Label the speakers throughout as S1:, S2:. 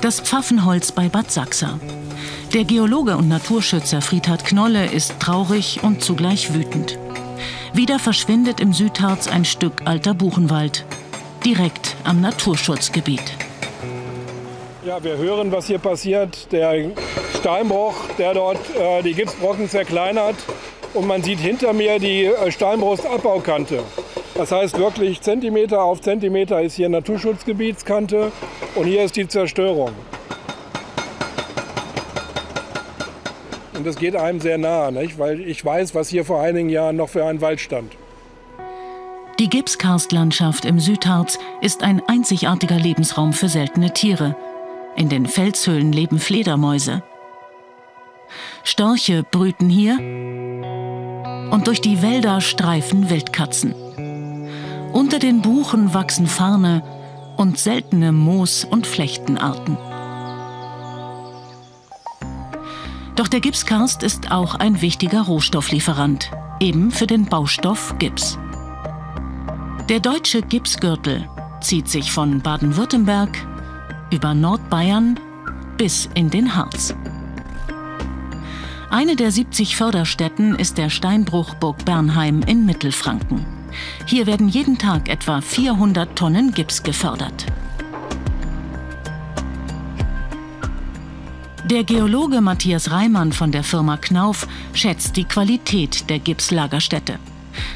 S1: Das Pfaffenholz bei Bad Sachsa. Der Geologe und Naturschützer Friedhard Knolle ist traurig und zugleich wütend. Wieder verschwindet im Südharz ein Stück alter Buchenwald, direkt am Naturschutzgebiet.
S2: Ja, wir hören, was hier passiert. Der Steinbruch, der dort äh, die Gipsbrocken zerkleinert. Und man sieht hinter mir die äh, Steinbruchsabbauκante. Das heißt wirklich Zentimeter auf Zentimeter ist hier Naturschutzgebietskante und hier ist die Zerstörung. Und das geht einem sehr nahe, nicht? weil ich weiß, was hier vor einigen Jahren noch für ein Wald stand.
S1: Die Gipskarstlandschaft im Südharz ist ein einzigartiger Lebensraum für seltene Tiere. In den Felshöhlen leben Fledermäuse. Störche brüten hier und durch die Wälder streifen Wildkatzen. Unter den Buchen wachsen Farne und seltene Moos- und Flechtenarten. Doch der Gipskarst ist auch ein wichtiger Rohstofflieferant, eben für den Baustoff Gips. Der deutsche Gipsgürtel zieht sich von Baden-Württemberg über Nordbayern bis in den Harz. Eine der 70 Förderstätten ist der Steinbruch Burg Bernheim in Mittelfranken. Hier werden jeden Tag etwa 400 Tonnen Gips gefördert. Der Geologe Matthias Reimann von der Firma Knauf schätzt die Qualität der Gipslagerstätte.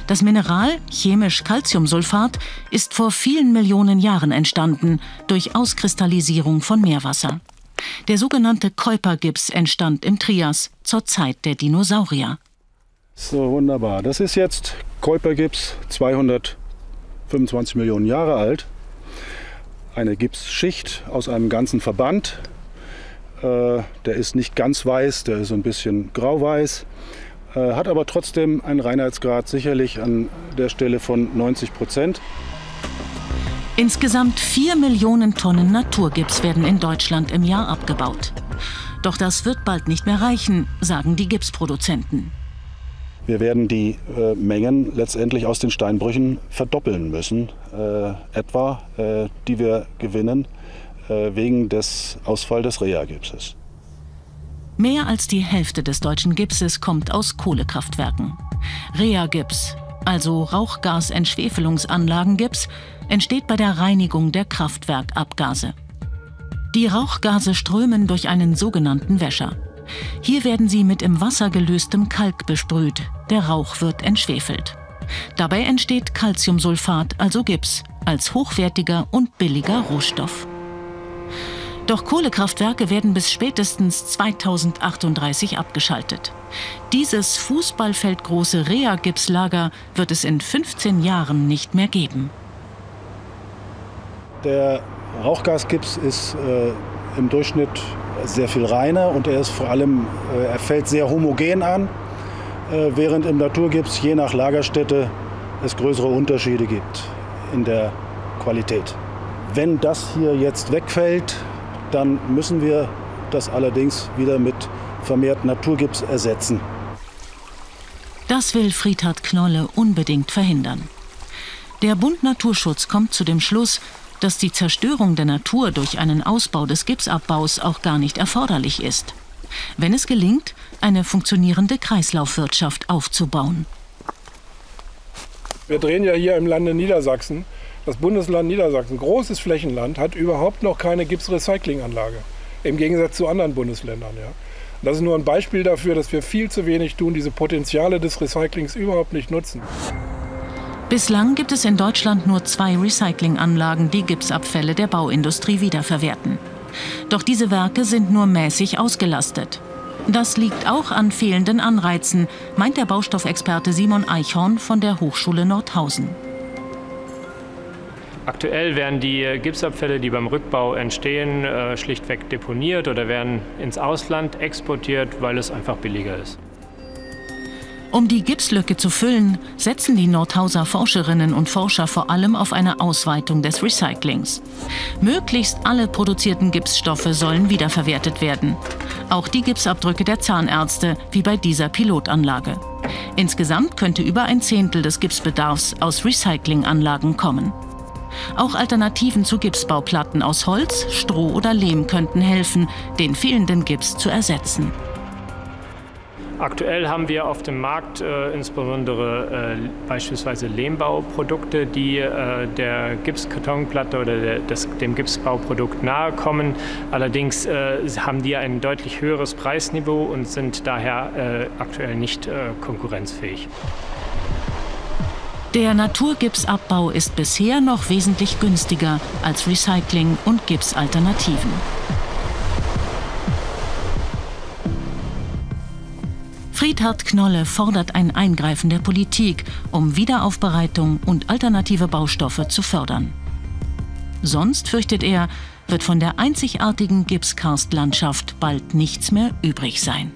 S1: Das Mineral, chemisch Calciumsulfat, ist vor vielen Millionen Jahren entstanden durch Auskristallisierung von Meerwasser. Der sogenannte Kuipergips entstand im Trias zur Zeit der Dinosaurier.
S3: So wunderbar. Das ist jetzt Kuipergips, 225 Millionen Jahre alt. Eine Gipsschicht aus einem ganzen Verband äh, der ist nicht ganz weiß, der ist ein bisschen grauweiß, äh, hat aber trotzdem einen Reinheitsgrad sicherlich an der Stelle von 90 Prozent.
S1: Insgesamt 4 Millionen Tonnen Naturgips werden in Deutschland im Jahr abgebaut. Doch das wird bald nicht mehr reichen, sagen die Gipsproduzenten.
S3: Wir werden die äh, Mengen letztendlich aus den Steinbrüchen verdoppeln müssen, äh, etwa, äh, die wir gewinnen äh, wegen des Ausfalls des Rea-Gipses.
S1: Mehr als die Hälfte des deutschen Gipses kommt aus Kohlekraftwerken. Rea-Gips, also Rauchgasentschwefelungsanlagengips, entsteht bei der Reinigung der Kraftwerkabgase. Die Rauchgase strömen durch einen sogenannten Wäscher. Hier werden sie mit im Wasser gelöstem Kalk besprüht. Der Rauch wird entschwefelt. Dabei entsteht Calciumsulfat, also Gips, als hochwertiger und billiger Rohstoff. Doch Kohlekraftwerke werden bis spätestens 2038 abgeschaltet. Dieses fußballfeldgroße Rea-Gipslager wird es in 15 Jahren nicht mehr geben.
S3: Der Rauchgasgips ist äh, im Durchschnitt sehr viel reiner und er ist vor allem, äh, er fällt sehr homogen an, äh, während im Naturgips je nach Lagerstätte es größere Unterschiede gibt in der Qualität. Wenn das hier jetzt wegfällt, dann müssen wir das allerdings wieder mit vermehrt Naturgips ersetzen.
S1: Das will Friedhard Knolle unbedingt verhindern. Der Bund Naturschutz kommt zu dem Schluss, dass die Zerstörung der Natur durch einen Ausbau des Gipsabbaus auch gar nicht erforderlich ist. Wenn es gelingt, eine funktionierende Kreislaufwirtschaft aufzubauen.
S2: Wir drehen ja hier im Lande Niedersachsen das Bundesland Niedersachsen, großes Flächenland, hat überhaupt noch keine Gipsrecyclinganlage. Im Gegensatz zu anderen Bundesländern. Ja. Das ist nur ein Beispiel dafür, dass wir viel zu wenig tun, diese Potenziale des Recyclings überhaupt nicht nutzen.
S1: Bislang gibt es in Deutschland nur zwei Recyclinganlagen, die Gipsabfälle der Bauindustrie wiederverwerten. Doch diese Werke sind nur mäßig ausgelastet. Das liegt auch an fehlenden Anreizen, meint der Baustoffexperte Simon Eichhorn von der Hochschule Nordhausen.
S4: Aktuell werden die Gipsabfälle, die beim Rückbau entstehen, äh, schlichtweg deponiert oder werden ins Ausland exportiert, weil es einfach billiger ist.
S1: Um die Gipslücke zu füllen, setzen die Nordhauser Forscherinnen und Forscher vor allem auf eine Ausweitung des Recyclings. Möglichst alle produzierten Gipsstoffe sollen wiederverwertet werden. Auch die Gipsabdrücke der Zahnärzte, wie bei dieser Pilotanlage. Insgesamt könnte über ein Zehntel des Gipsbedarfs aus Recyclinganlagen kommen. Auch Alternativen zu Gipsbauplatten aus Holz, Stroh oder Lehm könnten helfen, den fehlenden Gips zu ersetzen.
S4: Aktuell haben wir auf dem Markt äh, insbesondere äh, beispielsweise Lehmbauprodukte, die äh, der Gipskartonplatte oder der, des, dem Gipsbauprodukt nahe kommen. Allerdings äh, haben die ein deutlich höheres Preisniveau und sind daher äh, aktuell nicht äh, konkurrenzfähig.
S1: Der Naturgipsabbau ist bisher noch wesentlich günstiger als Recycling und Gipsalternativen. Friedhard Knolle fordert ein Eingreifen der Politik, um Wiederaufbereitung und alternative Baustoffe zu fördern. Sonst, fürchtet er, wird von der einzigartigen Gipskarstlandschaft bald nichts mehr übrig sein.